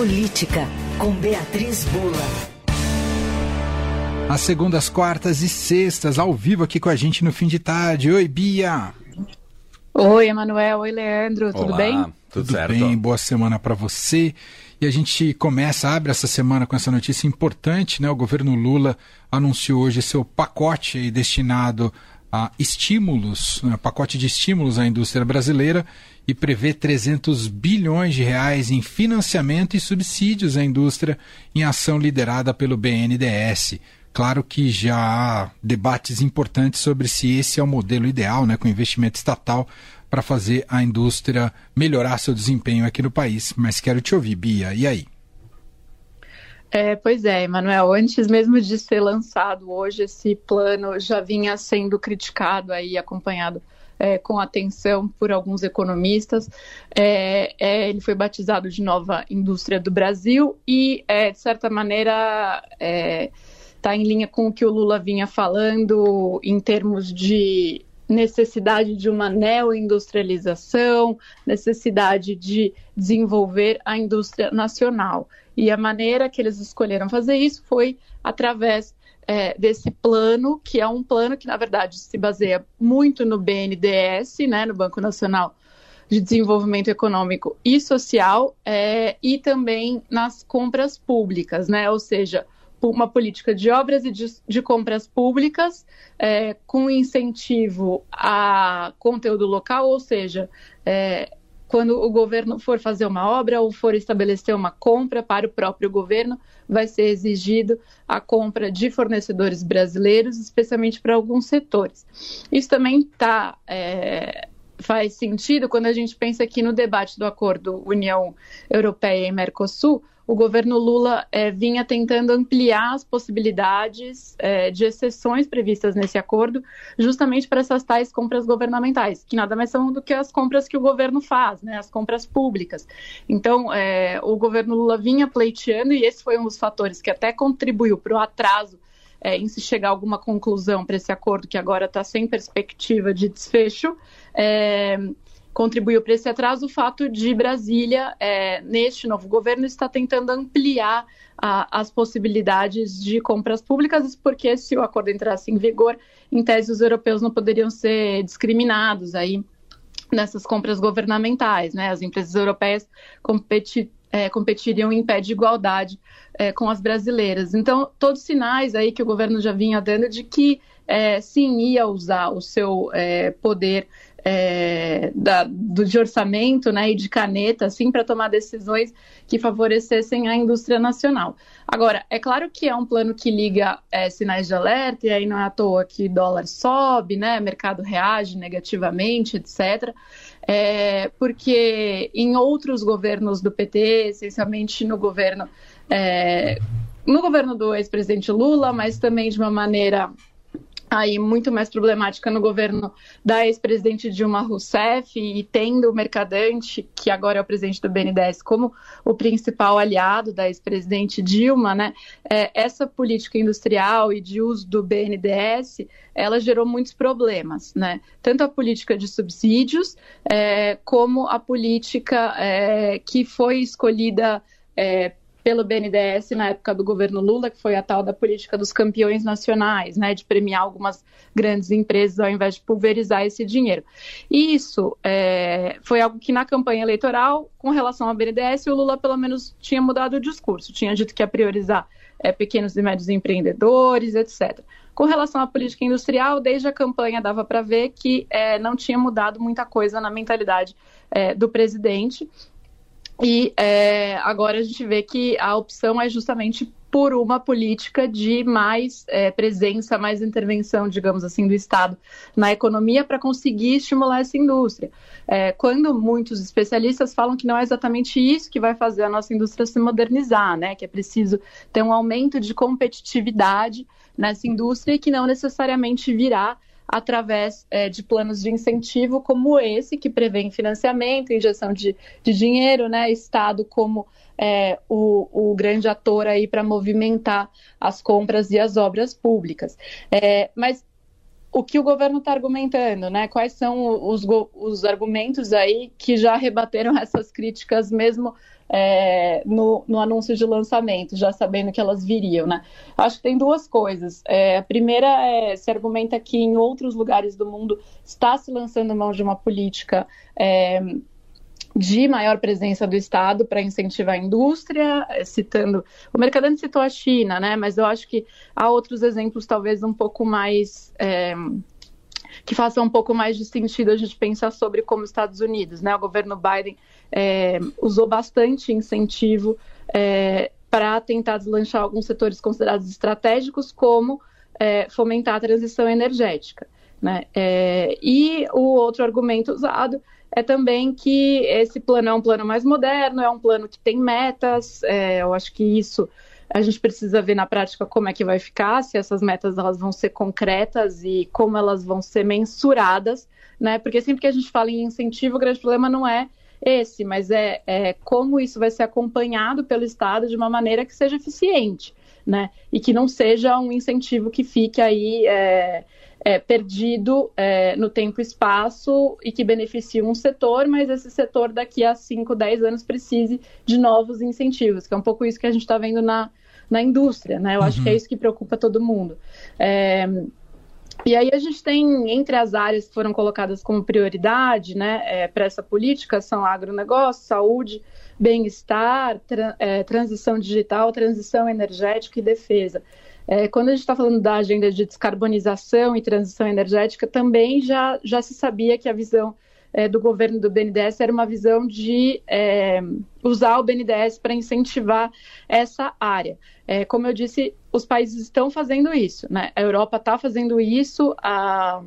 Política, com Beatriz Bula. Às segundas, quartas e sextas, ao vivo aqui com a gente no fim de tarde. Oi, Bia. Oi, Emanuel. Oi, Leandro. Tudo Olá, bem? Tudo, Tudo certo. bem? Boa semana para você. E a gente começa, abre essa semana com essa notícia importante, né? O governo Lula anunciou hoje seu pacote destinado a estímulos, né? pacote de estímulos à indústria brasileira e prevê 300 bilhões de reais em financiamento e subsídios à indústria em ação liderada pelo BNDES. Claro que já há debates importantes sobre se esse é o modelo ideal, né, com investimento estatal para fazer a indústria melhorar seu desempenho aqui no país. Mas quero te ouvir, Bia. E aí? É, pois é, Emanuel. Antes mesmo de ser lançado hoje, esse plano já vinha sendo criticado aí, acompanhado é, com atenção por alguns economistas. É, é, ele foi batizado de nova indústria do Brasil e, é, de certa maneira, está em linha com o que o Lula vinha falando em termos de necessidade de uma neoindustrialização, necessidade de desenvolver a indústria nacional. E a maneira que eles escolheram fazer isso foi através é, desse plano, que é um plano que, na verdade, se baseia muito no BNDES, né, no Banco Nacional de Desenvolvimento Econômico e Social, é, e também nas compras públicas, né, ou seja, uma política de obras e de, de compras públicas é, com incentivo a conteúdo local, ou seja, é, quando o governo for fazer uma obra ou for estabelecer uma compra para o próprio governo, vai ser exigido a compra de fornecedores brasileiros, especialmente para alguns setores. Isso também tá, é, faz sentido quando a gente pensa aqui no debate do acordo União Europeia e Mercosul, o governo Lula é, vinha tentando ampliar as possibilidades é, de exceções previstas nesse acordo, justamente para essas tais compras governamentais, que nada mais são do que as compras que o governo faz, né, as compras públicas. Então, é, o governo Lula vinha pleiteando, e esse foi um dos fatores que até contribuiu para o atraso é, em se chegar a alguma conclusão para esse acordo que agora está sem perspectiva de desfecho. É, contribuiu para esse atraso o fato de Brasília, é, neste novo governo, está tentando ampliar a, as possibilidades de compras públicas, porque se o acordo entrasse em vigor, em tese os europeus não poderiam ser discriminados aí nessas compras governamentais, né? As empresas europeias é, competiriam em pé de igualdade é, com as brasileiras. Então, todos os sinais aí que o governo já vinha dando de que é, sim ia usar o seu é, poder é, da, do, de orçamento né, e de caneta assim, para tomar decisões que favorecessem a indústria nacional. Agora, é claro que é um plano que liga é, sinais de alerta, e aí não é à toa que dólar sobe, né, mercado reage negativamente, etc. É, porque em outros governos do PT, essencialmente no governo, é, no governo do ex-presidente Lula, mas também de uma maneira aí muito mais problemática no governo da ex-presidente Dilma Rousseff e tendo o Mercadante, que agora é o presidente do BNDES, como o principal aliado da ex-presidente Dilma, né? É, essa política industrial e de uso do BNDES, ela gerou muitos problemas, né? Tanto a política de subsídios, é, como a política é, que foi escolhida é, pelo BNDES na época do governo Lula, que foi a tal da política dos campeões nacionais, né, de premiar algumas grandes empresas ao invés de pulverizar esse dinheiro. E isso é, foi algo que na campanha eleitoral, com relação ao BNDES, o Lula pelo menos tinha mudado o discurso, tinha dito que ia priorizar é, pequenos e médios empreendedores, etc. Com relação à política industrial, desde a campanha dava para ver que é, não tinha mudado muita coisa na mentalidade é, do presidente. E é, agora a gente vê que a opção é justamente por uma política de mais é, presença, mais intervenção, digamos assim, do Estado na economia para conseguir estimular essa indústria. É, quando muitos especialistas falam que não é exatamente isso que vai fazer a nossa indústria se modernizar, né? Que é preciso ter um aumento de competitividade nessa indústria e que não necessariamente virá através é, de planos de incentivo como esse, que prevê financiamento, injeção de, de dinheiro, né? Estado como é, o, o, grande ator aí para movimentar as compras e as obras públicas. É, mas o que o governo está argumentando, né? Quais são os, os argumentos aí que já rebateram essas críticas mesmo é, no, no, anúncio de lançamento, já sabendo que elas viriam, né? Acho que tem duas coisas. É, a primeira é se argumenta que em outros lugares do mundo está se lançando mão de uma política é, de maior presença do Estado para incentivar a indústria, é, citando. O Mercadante citou a China, né? Mas eu acho que há outros exemplos, talvez um pouco mais. É, que façam um pouco mais de sentido a gente pensar sobre como os Estados Unidos, né? O governo Biden é, usou bastante incentivo é, para tentar deslanchar alguns setores considerados estratégicos, como é, fomentar a transição energética. Né? É, e o outro argumento usado é também que esse plano é um plano mais moderno, é um plano que tem metas. É, eu acho que isso a gente precisa ver na prática como é que vai ficar, se essas metas elas vão ser concretas e como elas vão ser mensuradas, né? Porque sempre que a gente fala em incentivo, o grande problema não é esse, mas é, é como isso vai ser acompanhado pelo Estado de uma maneira que seja eficiente, né? E que não seja um incentivo que fique aí é, é, perdido é, no tempo e espaço e que beneficie um setor, mas esse setor daqui a 5, 10 anos precise de novos incentivos, que é um pouco isso que a gente está vendo na, na indústria, né? Eu uhum. acho que é uhum. isso que preocupa todo mundo. E aí a gente tem, entre as áreas que foram colocadas como prioridade né, é, para essa política, são agronegócio, saúde, bem-estar, tra é, transição digital, transição energética e defesa. É, quando a gente está falando da agenda de descarbonização e transição energética, também já, já se sabia que a visão é, do governo do BNDES era uma visão de é, usar o BNDES para incentivar essa área. É, como eu disse, os países estão fazendo isso, né? A Europa está fazendo isso, a,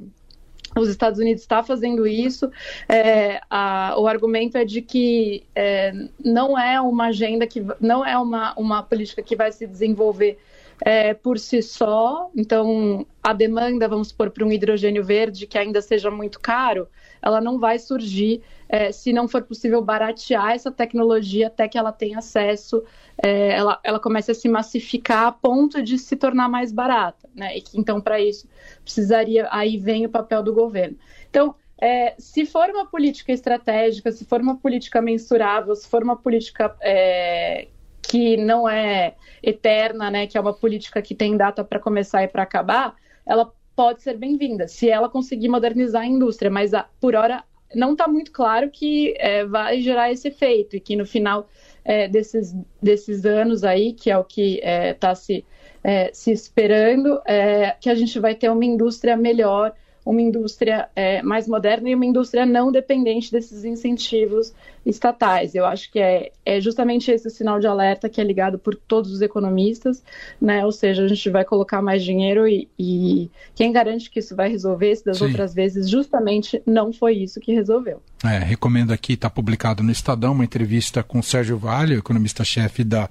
os Estados Unidos está fazendo isso. É, a, o argumento é de que é, não é uma agenda que não é uma, uma política que vai se desenvolver é, por si só. Então, a demanda, vamos supor, para um hidrogênio verde que ainda seja muito caro, ela não vai surgir é, se não for possível baratear essa tecnologia até que ela tenha acesso, é, ela, ela comece a se massificar a ponto de se tornar mais barata. Né? E então, para isso, precisaria, aí vem o papel do governo. Então, é, se for uma política estratégica, se for uma política mensurável, se for uma política é, que não é eterna, né, que é uma política que tem data para começar e para acabar, ela pode ser bem-vinda, se ela conseguir modernizar a indústria, mas a, por hora não está muito claro que é, vai gerar esse efeito e que no final é, desses, desses anos aí, que é o que está é, tá se, é, se esperando, é, que a gente vai ter uma indústria melhor uma indústria é, mais moderna e uma indústria não dependente desses incentivos estatais. Eu acho que é, é justamente esse sinal de alerta que é ligado por todos os economistas, né? Ou seja, a gente vai colocar mais dinheiro e, e quem garante que isso vai resolver se das Sim. outras vezes justamente não foi isso que resolveu. É, recomendo aqui, está publicado no Estadão, uma entrevista com o Sérgio Vale, economista-chefe da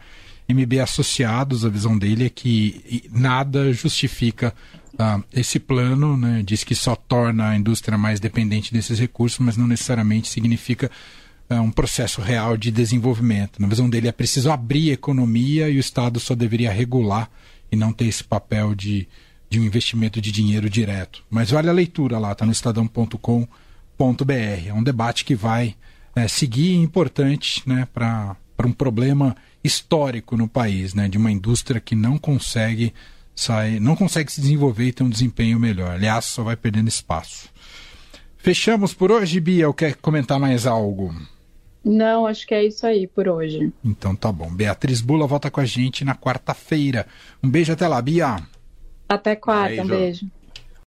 MB Associados. A visão dele é que nada justifica ah, esse plano né, diz que só torna a indústria mais dependente desses recursos, mas não necessariamente significa ah, um processo real de desenvolvimento. Na visão dele, é preciso abrir a economia e o Estado só deveria regular e não ter esse papel de, de um investimento de dinheiro direto. Mas vale a leitura lá, está no estadão.com.br. É um debate que vai é, seguir importante né, para um problema histórico no país, né, de uma indústria que não consegue sai, não consegue se desenvolver e ter um desempenho melhor. Aliás, só vai perdendo espaço. Fechamos por hoje, Bia. Ou quer comentar mais algo? Não, acho que é isso aí por hoje. Então tá bom. Beatriz Bula volta com a gente na quarta-feira. Um beijo até lá, Bia. Até quarta, beijo. um beijo.